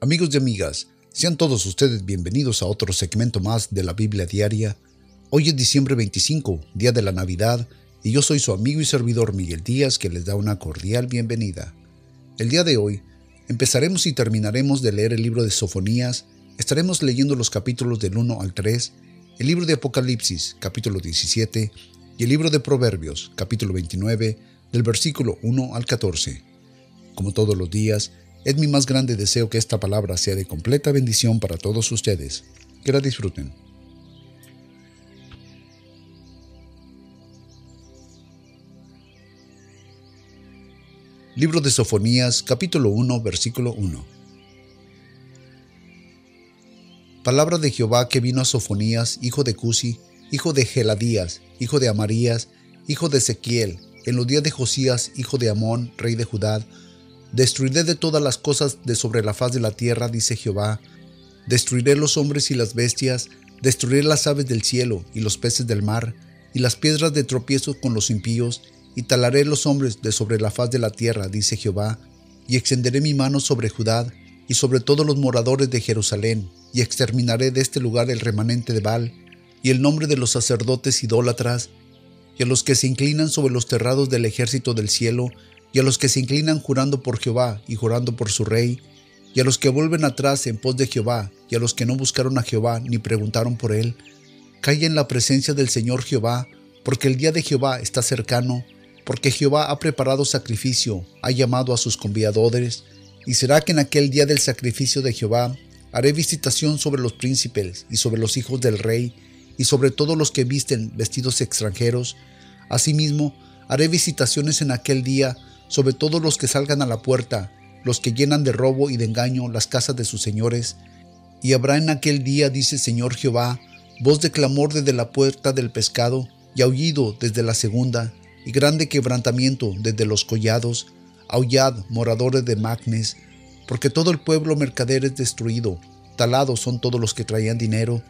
Amigos y amigas, sean todos ustedes bienvenidos a otro segmento más de la Biblia Diaria. Hoy es diciembre 25, día de la Navidad, y yo soy su amigo y servidor Miguel Díaz que les da una cordial bienvenida. El día de hoy empezaremos y terminaremos de leer el libro de Sofonías, estaremos leyendo los capítulos del 1 al 3, el libro de Apocalipsis, capítulo 17, y el libro de Proverbios, capítulo 29, del versículo 1 al 14. Como todos los días, es mi más grande deseo que esta palabra sea de completa bendición para todos ustedes. Que la disfruten. Libro de Sofonías, capítulo 1, versículo 1. Palabra de Jehová que vino a Sofonías, hijo de Cusi, hijo de Geladías, hijo de Amarías, hijo de Ezequiel, en los días de Josías, hijo de Amón, rey de Judá, Destruiré de todas las cosas de sobre la faz de la tierra, dice Jehová. Destruiré los hombres y las bestias, destruiré las aves del cielo y los peces del mar, y las piedras de tropiezo con los impíos, y talaré los hombres de sobre la faz de la tierra, dice Jehová, y extenderé mi mano sobre Judá y sobre todos los moradores de Jerusalén, y exterminaré de este lugar el remanente de Baal, y el nombre de los sacerdotes idólatras, y a los que se inclinan sobre los terrados del ejército del cielo, y a los que se inclinan jurando por Jehová y jurando por su rey, y a los que vuelven atrás en pos de Jehová, y a los que no buscaron a Jehová ni preguntaron por él, cae en la presencia del Señor Jehová, porque el día de Jehová está cercano, porque Jehová ha preparado sacrificio, ha llamado a sus convidadores, y será que en aquel día del sacrificio de Jehová haré visitación sobre los príncipes y sobre los hijos del rey, y sobre todos los que visten vestidos extranjeros. Asimismo, haré visitaciones en aquel día sobre todos los que salgan a la puerta, los que llenan de robo y de engaño las casas de sus señores. Y habrá en aquel día, dice Señor Jehová, voz de clamor desde la puerta del pescado, y aullido desde la segunda, y grande quebrantamiento desde los collados. Aullad, moradores de Magnes, porque todo el pueblo mercader es destruido, talados son todos los que traían dinero.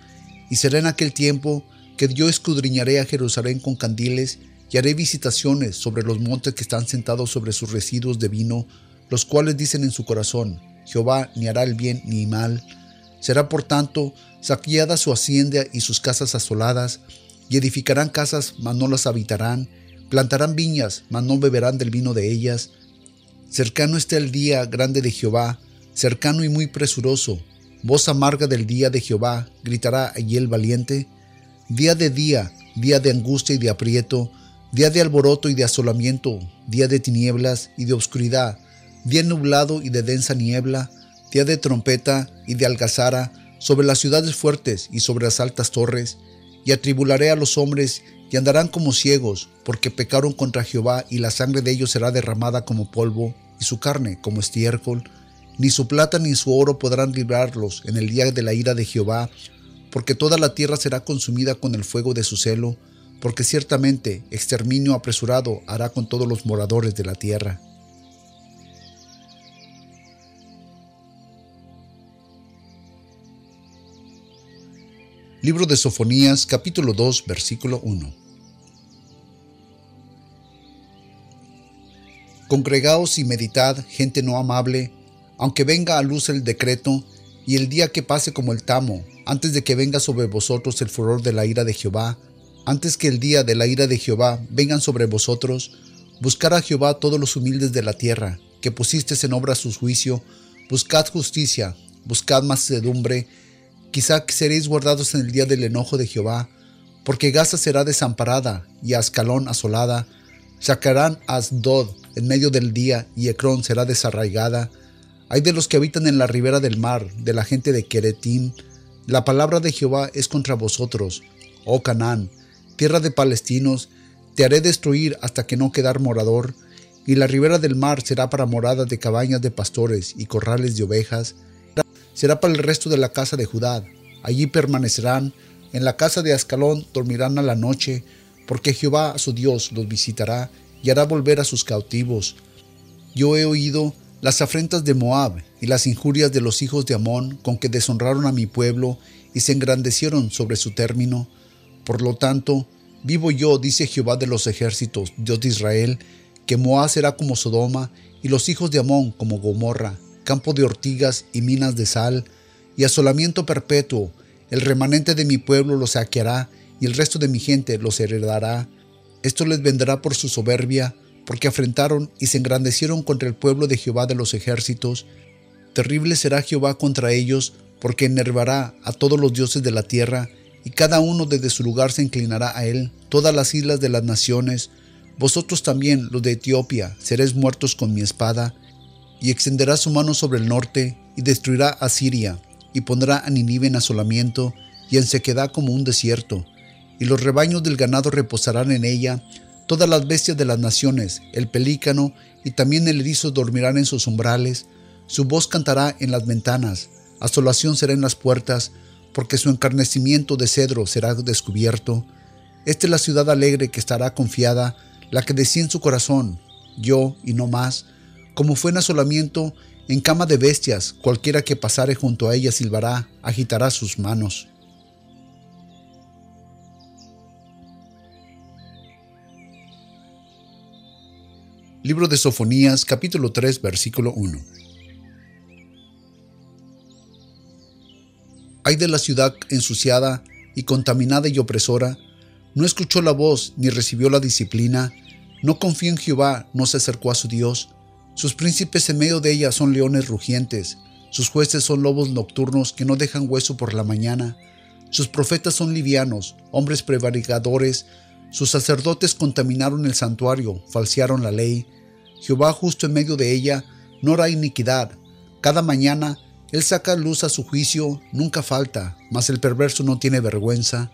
Y será en aquel tiempo que yo escudriñaré a Jerusalén con candiles, y haré visitaciones sobre los montes que están sentados sobre sus residuos de vino, los cuales dicen en su corazón, Jehová ni hará el bien ni mal. Será por tanto saqueada su hacienda y sus casas asoladas, y edificarán casas, mas no las habitarán, plantarán viñas, mas no beberán del vino de ellas. Cercano está el día grande de Jehová, cercano y muy presuroso. Voz amarga del día de Jehová, gritará allí el valiente. Día de día, día de angustia y de aprieto, día de alboroto y de asolamiento, día de tinieblas y de oscuridad, día nublado y de densa niebla, día de trompeta y de algazara sobre las ciudades fuertes y sobre las altas torres, y atribularé a los hombres y andarán como ciegos, porque pecaron contra Jehová y la sangre de ellos será derramada como polvo y su carne como estiércol, ni su plata ni su oro podrán librarlos en el día de la ira de Jehová, porque toda la tierra será consumida con el fuego de su celo, porque ciertamente exterminio apresurado hará con todos los moradores de la tierra. Libro de Sofonías capítulo 2 versículo 1 Congregaos y meditad, gente no amable, aunque venga a luz el decreto, y el día que pase como el tamo, antes de que venga sobre vosotros el furor de la ira de Jehová, antes que el día de la ira de Jehová vengan sobre vosotros, buscar a Jehová todos los humildes de la tierra, que pusisteis en obra su juicio, buscad justicia, buscad macedumbre, quizá seréis guardados en el día del enojo de Jehová, porque Gaza será desamparada y Ascalón asolada, sacarán a Asdod en medio del día y Ecrón será desarraigada. Hay de los que habitan en la ribera del mar, de la gente de Queretín, la palabra de Jehová es contra vosotros, oh Canaán, tierra de palestinos, te haré destruir hasta que no quedar morador, y la ribera del mar será para moradas de cabañas de pastores y corrales de ovejas, será para el resto de la casa de Judá. Allí permanecerán, en la casa de Ascalón dormirán a la noche, porque Jehová su Dios los visitará y hará volver a sus cautivos. Yo he oído las afrentas de Moab y las injurias de los hijos de Amón con que deshonraron a mi pueblo y se engrandecieron sobre su término. Por lo tanto, vivo yo, dice Jehová de los ejércitos, Dios de Israel, que Moab será como Sodoma y los hijos de Amón como Gomorra. campo de ortigas y minas de sal, y asolamiento perpetuo. El remanente de mi pueblo los saqueará, y el resto de mi gente los heredará. Esto les vendrá por su soberbia, porque afrentaron y se engrandecieron contra el pueblo de Jehová de los ejércitos. Terrible será Jehová contra ellos, porque enervará a todos los dioses de la tierra, y cada uno desde su lugar se inclinará a él, todas las islas de las naciones. Vosotros también, los de Etiopía, seréis muertos con mi espada, y extenderá su mano sobre el norte, y destruirá a Siria, y pondrá a Ninive en asolamiento, y en sequedad como un desierto, y los rebaños del ganado reposarán en ella, todas las bestias de las naciones, el pelícano, y también el erizo dormirán en sus umbrales, su voz cantará en las ventanas, asolación será en las puertas, porque su encarnecimiento de cedro será descubierto. Esta es la ciudad alegre que estará confiada, la que decía en su corazón, yo y no más, como fue en asolamiento, en cama de bestias, cualquiera que pasare junto a ella silbará, agitará sus manos. Libro de Sofonías, capítulo 3, versículo 1. Hay de la ciudad ensuciada y contaminada y opresora, no escuchó la voz ni recibió la disciplina, no confió en Jehová, no se acercó a su Dios. Sus príncipes en medio de ella son leones rugientes, sus jueces son lobos nocturnos que no dejan hueso por la mañana, sus profetas son livianos, hombres prevaricadores, sus sacerdotes contaminaron el santuario, falsearon la ley. Jehová justo en medio de ella, no hará iniquidad. Cada mañana él saca luz a su juicio, nunca falta, mas el perverso no tiene vergüenza.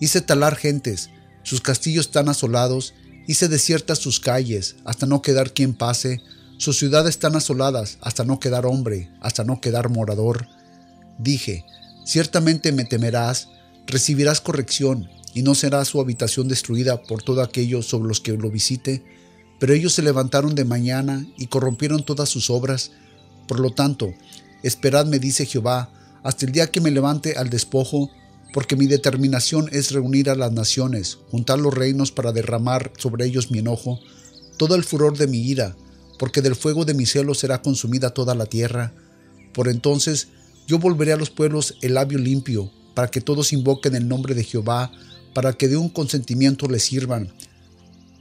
Hice talar gentes, sus castillos están asolados, hice desiertas sus calles, hasta no quedar quien pase, sus ciudades están asoladas, hasta no quedar hombre, hasta no quedar morador. Dije, ciertamente me temerás, recibirás corrección, y no será su habitación destruida por todo aquello sobre los que lo visite, pero ellos se levantaron de mañana y corrompieron todas sus obras. Por lo tanto, Esperad, me dice Jehová, hasta el día que me levante al despojo, porque mi determinación es reunir a las naciones, juntar los reinos para derramar sobre ellos mi enojo, todo el furor de mi ira, porque del fuego de mi cielo será consumida toda la tierra. Por entonces yo volveré a los pueblos el labio limpio, para que todos invoquen el nombre de Jehová, para que de un consentimiento le sirvan.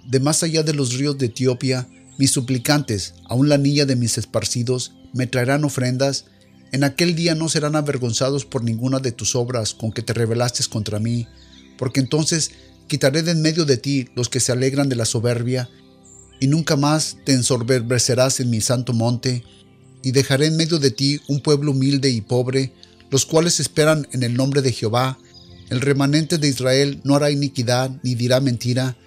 De más allá de los ríos de Etiopía, mis suplicantes, aun la niña de mis esparcidos, me traerán ofrendas en aquel día no serán avergonzados por ninguna de tus obras con que te rebelaste contra mí, porque entonces quitaré de en medio de ti los que se alegran de la soberbia, y nunca más te ensorberbecerás en mi santo monte, y dejaré en medio de ti un pueblo humilde y pobre, los cuales esperan en el nombre de Jehová. El remanente de Israel no hará iniquidad, ni dirá mentira,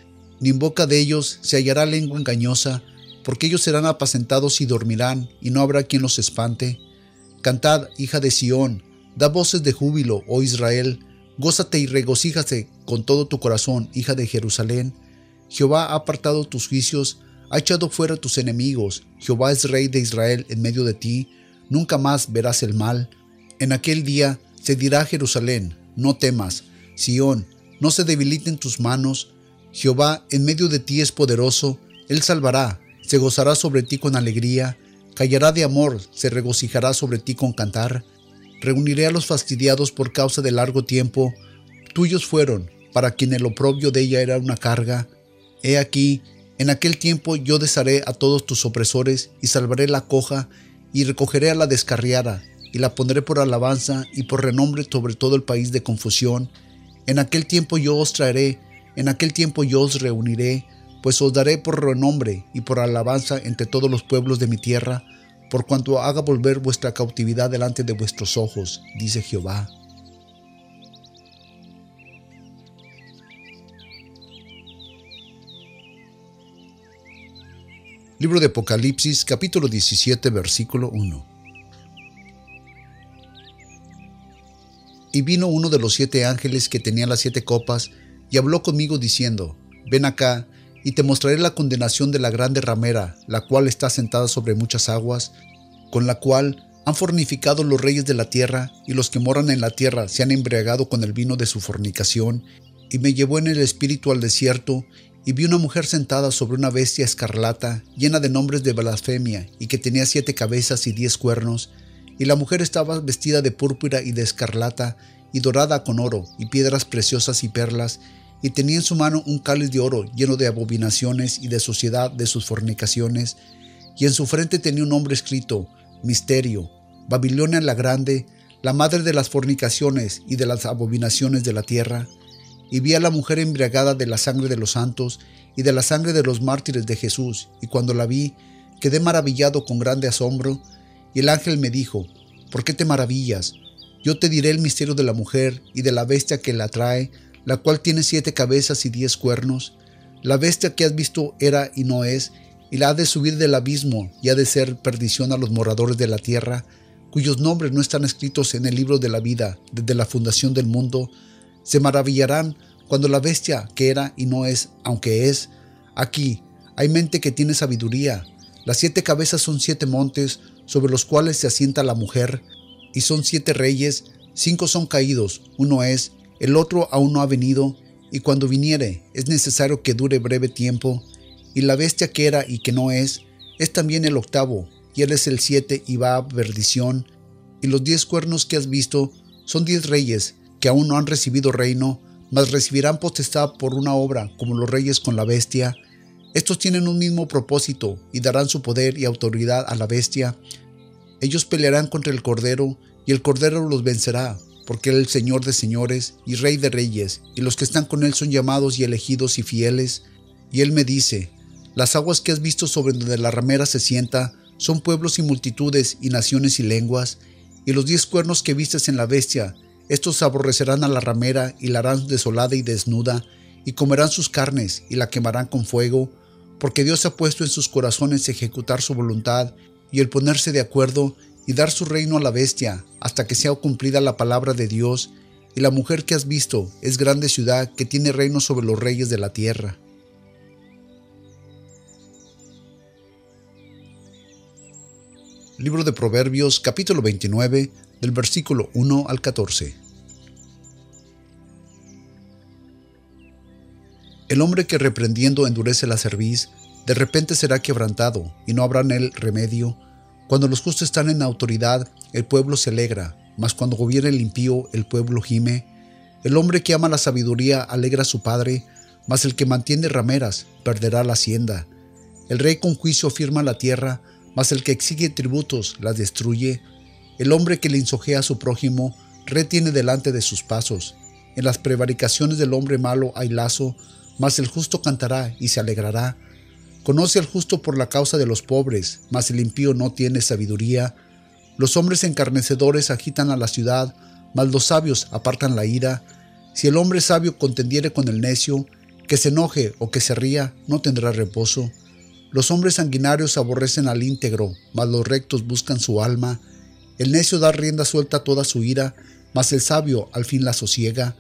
ni en boca de ellos se hallará lengua engañosa, porque ellos serán apacentados y dormirán, y no habrá quien los espante. Cantad, hija de Sión, da voces de júbilo, oh Israel, gózate y regocíjate con todo tu corazón, hija de Jerusalén. Jehová ha apartado tus juicios, ha echado fuera tus enemigos, Jehová es rey de Israel en medio de ti, nunca más verás el mal. En aquel día se dirá a Jerusalén, no temas, Sión, no se debiliten tus manos, Jehová en medio de ti es poderoso, él salvará, se gozará sobre ti con alegría, callará de amor, se regocijará sobre ti con cantar. Reuniré a los fastidiados por causa de largo tiempo. Tuyos fueron, para quien el oprobio de ella era una carga. He aquí, en aquel tiempo yo desharé a todos tus opresores y salvaré la coja y recogeré a la descarriada y la pondré por alabanza y por renombre sobre todo el país de confusión. En aquel tiempo yo os traeré, en aquel tiempo yo os reuniré, pues os daré por renombre y por alabanza entre todos los pueblos de mi tierra, por cuanto haga volver vuestra cautividad delante de vuestros ojos, dice Jehová. Libro de Apocalipsis capítulo 17 versículo 1 Y vino uno de los siete ángeles que tenía las siete copas, y habló conmigo diciendo, Ven acá, y te mostraré la condenación de la grande ramera, la cual está sentada sobre muchas aguas, con la cual han fornificado los reyes de la tierra, y los que moran en la tierra se han embriagado con el vino de su fornicación, y me llevó en el espíritu al desierto, y vi una mujer sentada sobre una bestia escarlata, llena de nombres de blasfemia, y que tenía siete cabezas y diez cuernos, y la mujer estaba vestida de púrpura y de escarlata, y dorada con oro, y piedras preciosas y perlas, y tenía en su mano un cáliz de oro lleno de abominaciones y de suciedad de sus fornicaciones, y en su frente tenía un nombre escrito, Misterio, Babilonia la Grande, la madre de las fornicaciones y de las abominaciones de la tierra. Y vi a la mujer embriagada de la sangre de los santos y de la sangre de los mártires de Jesús, y cuando la vi, quedé maravillado con grande asombro, y el ángel me dijo, ¿por qué te maravillas? Yo te diré el misterio de la mujer y de la bestia que la trae, la cual tiene siete cabezas y diez cuernos. La bestia que has visto era y no es, y la ha de subir del abismo y ha de ser perdición a los moradores de la tierra, cuyos nombres no están escritos en el libro de la vida desde la fundación del mundo, se maravillarán cuando la bestia que era y no es, aunque es, aquí hay mente que tiene sabiduría. Las siete cabezas son siete montes sobre los cuales se asienta la mujer, y son siete reyes, cinco son caídos, uno es, el otro aún no ha venido, y cuando viniere es necesario que dure breve tiempo, y la bestia que era y que no es, es también el octavo, y él es el siete y va a perdición, y los diez cuernos que has visto son diez reyes que aún no han recibido reino, mas recibirán potestad por una obra como los reyes con la bestia. Estos tienen un mismo propósito y darán su poder y autoridad a la bestia. Ellos pelearán contra el Cordero y el Cordero los vencerá, porque él es el Señor de señores y Rey de reyes, y los que están con él son llamados y elegidos y fieles. Y él me dice, las aguas que has visto sobre donde la ramera se sienta son pueblos y multitudes y naciones y lenguas, y los diez cuernos que vistes en la bestia, estos aborrecerán a la ramera y la harán desolada y desnuda, y comerán sus carnes y la quemarán con fuego, porque Dios ha puesto en sus corazones ejecutar su voluntad y el ponerse de acuerdo y dar su reino a la bestia, hasta que sea cumplida la palabra de Dios, y la mujer que has visto es grande ciudad que tiene reino sobre los reyes de la tierra. Libro de Proverbios capítulo 29 del versículo 1 al 14. El hombre que reprendiendo endurece la cerviz, de repente será quebrantado, y no habrá en él remedio, cuando los justos están en autoridad, el pueblo se alegra, mas cuando gobierna el impío, el pueblo gime. El hombre que ama la sabiduría alegra a su padre, mas el que mantiene rameras perderá la hacienda. El rey con juicio firma la tierra, mas el que exige tributos la destruye. El hombre que le insojea a su prójimo retiene delante de sus pasos. En las prevaricaciones del hombre malo hay lazo, mas el justo cantará y se alegrará. Conoce al justo por la causa de los pobres, mas el impío no tiene sabiduría. Los hombres encarnecedores agitan a la ciudad, mas los sabios apartan la ira. Si el hombre sabio contendiere con el necio, que se enoje o que se ría, no tendrá reposo. Los hombres sanguinarios aborrecen al íntegro, mas los rectos buscan su alma. El necio da rienda suelta a toda su ira, mas el sabio al fin la sosiega.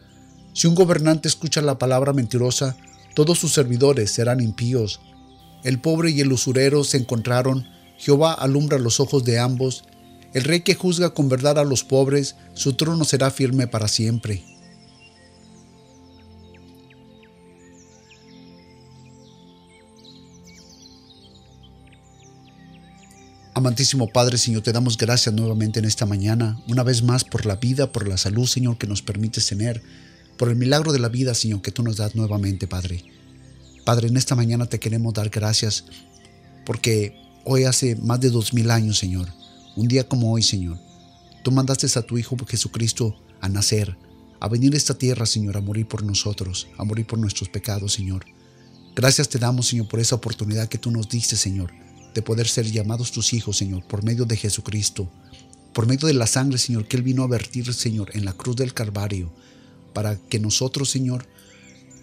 Si un gobernante escucha la palabra mentirosa, todos sus servidores serán impíos. El pobre y el usurero se encontraron, Jehová alumbra los ojos de ambos. El rey que juzga con verdad a los pobres, su trono será firme para siempre. Amantísimo Padre, Señor, te damos gracias nuevamente en esta mañana, una vez más por la vida, por la salud, Señor, que nos permites tener, por el milagro de la vida, Señor, que tú nos das nuevamente, Padre. Padre, en esta mañana te queremos dar gracias porque hoy hace más de dos mil años, Señor, un día como hoy, Señor, tú mandaste a tu Hijo Jesucristo a nacer, a venir a esta tierra, Señor, a morir por nosotros, a morir por nuestros pecados, Señor. Gracias te damos, Señor, por esa oportunidad que tú nos diste, Señor, de poder ser llamados tus hijos, Señor, por medio de Jesucristo, por medio de la sangre, Señor, que Él vino a vertir, Señor, en la cruz del Calvario, para que nosotros, Señor,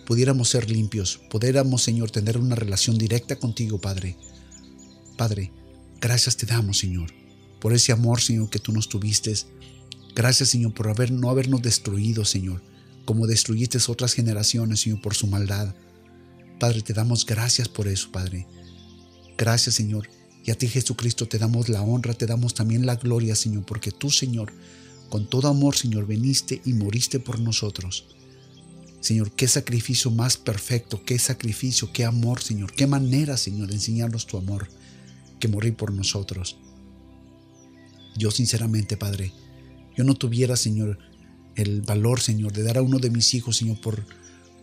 pudiéramos ser limpios, pudiéramos, Señor, tener una relación directa contigo, Padre. Padre, gracias te damos, Señor, por ese amor, Señor, que tú nos tuviste. Gracias, Señor, por haber, no habernos destruido, Señor, como destruyiste otras generaciones, Señor, por su maldad. Padre, te damos gracias por eso, Padre. Gracias, Señor. Y a ti, Jesucristo, te damos la honra, te damos también la gloria, Señor, porque tú, Señor, con todo amor, Señor, veniste y moriste por nosotros. Señor, qué sacrificio más perfecto, qué sacrificio, qué amor, Señor, qué manera, Señor, de enseñarnos tu amor, que morir por nosotros. Yo sinceramente, Padre, yo no tuviera, Señor, el valor, Señor, de dar a uno de mis hijos, Señor, por,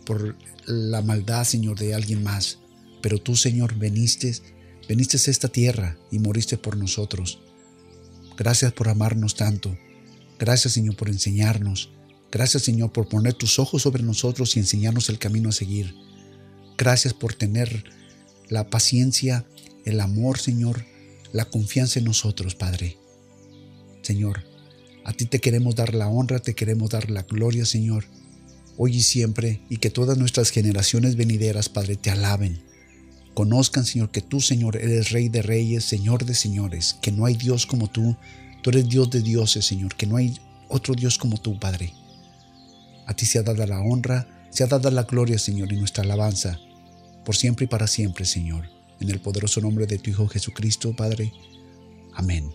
por la maldad, Señor, de alguien más. Pero tú, Señor, veniste, veniste a esta tierra y moriste por nosotros. Gracias por amarnos tanto. Gracias, Señor, por enseñarnos. Gracias, Señor, por poner tus ojos sobre nosotros y enseñarnos el camino a seguir. Gracias por tener la paciencia, el amor, Señor, la confianza en nosotros, Padre. Señor, a ti te queremos dar la honra, te queremos dar la gloria, Señor, hoy y siempre, y que todas nuestras generaciones venideras, Padre, te alaben. Conozcan, Señor, que tú, Señor, eres Rey de Reyes, Señor de Señores, que no hay Dios como tú, tú eres Dios de dioses, Señor, que no hay otro Dios como tú, Padre. A ti se ha dado la honra, se ha dado la gloria, Señor, y nuestra alabanza, por siempre y para siempre, Señor. En el poderoso nombre de tu Hijo Jesucristo, Padre. Amén.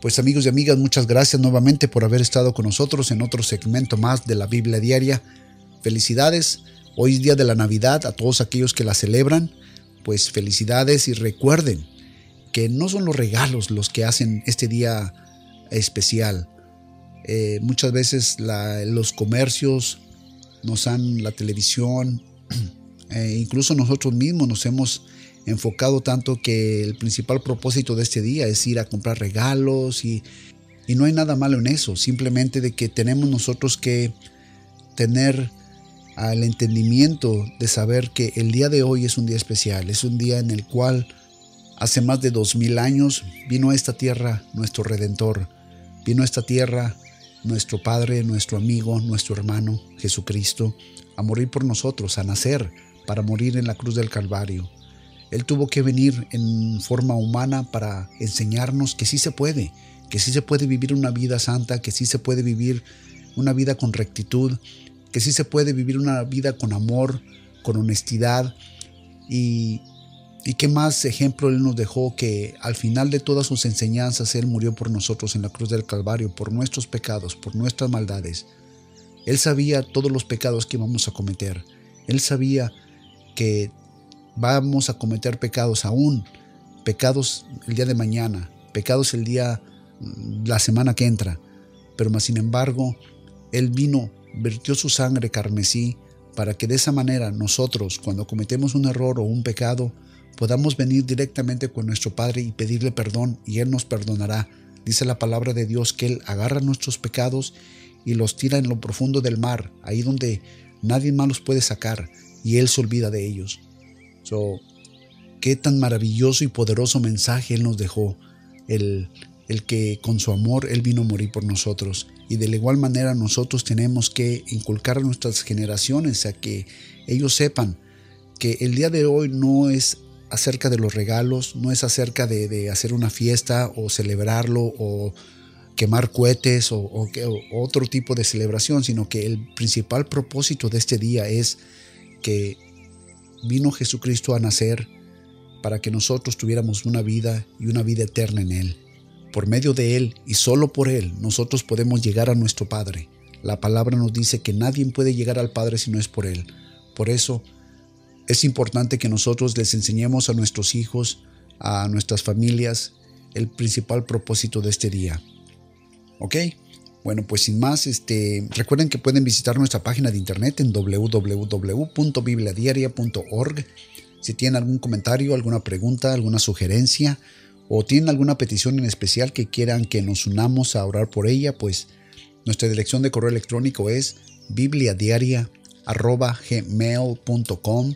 Pues amigos y amigas, muchas gracias nuevamente por haber estado con nosotros en otro segmento más de la Biblia Diaria. Felicidades, hoy es día de la Navidad, a todos aquellos que la celebran, pues felicidades y recuerden que no son los regalos los que hacen este día especial. Eh, muchas veces los comercios nos dan la televisión, e incluso nosotros mismos nos hemos enfocado tanto que el principal propósito de este día es ir a comprar regalos y, y no hay nada malo en eso, simplemente de que tenemos nosotros que tener el entendimiento de saber que el día de hoy es un día especial, es un día en el cual hace más de dos mil años vino a esta tierra nuestro Redentor, vino a esta tierra nuestro Padre, nuestro amigo, nuestro hermano Jesucristo, a morir por nosotros, a nacer para morir en la cruz del Calvario. Él tuvo que venir en forma humana para enseñarnos que sí se puede, que sí se puede vivir una vida santa, que sí se puede vivir una vida con rectitud, que sí se puede vivir una vida con amor, con honestidad. Y, y qué más ejemplo Él nos dejó que al final de todas sus enseñanzas Él murió por nosotros en la cruz del Calvario, por nuestros pecados, por nuestras maldades. Él sabía todos los pecados que íbamos a cometer. Él sabía que vamos a cometer pecados aún, pecados el día de mañana, pecados el día, mm, la semana que entra. Pero más sin embargo, Él vino, vertió su sangre carmesí para que de esa manera nosotros, cuando cometemos un error o un pecado, podamos venir directamente con nuestro Padre y pedirle perdón y Él nos perdonará. Dice la palabra de Dios que Él agarra nuestros pecados y los tira en lo profundo del mar, ahí donde nadie más los puede sacar, y Él se olvida de ellos. So, qué tan maravilloso y poderoso mensaje Él nos dejó, el, el que con su amor Él vino a morir por nosotros. Y de la igual manera nosotros tenemos que inculcar a nuestras generaciones a que ellos sepan que el día de hoy no es acerca de los regalos, no es acerca de, hacer una fiesta o celebrarlo o quemar cohetes o, o, otro tipo de celebración, sino que el principal propósito de este día es que vino Jesucristo a nacer para que nosotros tuviéramos una vida y una vida eterna en Él. Por medio de Él y solo por Él nosotros podemos llegar a nuestro Padre. La palabra nos dice que nadie puede llegar al Padre si no es por Él. Por eso es importante que nosotros les enseñemos a nuestros hijos, a nuestras familias, el principal propósito de este día. ¿Ok? Bueno, pues sin más, este, recuerden que pueden visitar nuestra página de internet en www.bibliadiaria.org. Si tienen algún comentario, alguna pregunta, alguna sugerencia o tienen alguna petición en especial que quieran que nos unamos a orar por ella, pues nuestra dirección de correo electrónico es bibliadiaria.gmail.com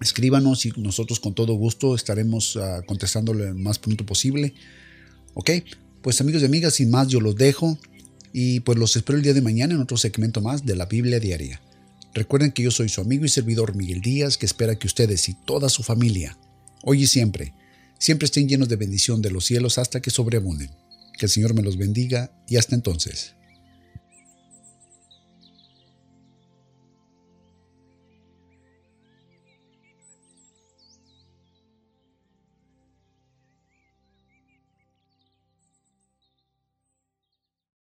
Escríbanos y nosotros con todo gusto estaremos uh, contestándole lo más pronto posible. Ok, pues amigos y amigas, sin más yo los dejo. Y pues los espero el día de mañana en otro segmento más de la Biblia Diaria. Recuerden que yo soy su amigo y servidor Miguel Díaz, que espera que ustedes y toda su familia, hoy y siempre, siempre estén llenos de bendición de los cielos hasta que sobreabunden. Que el Señor me los bendiga y hasta entonces.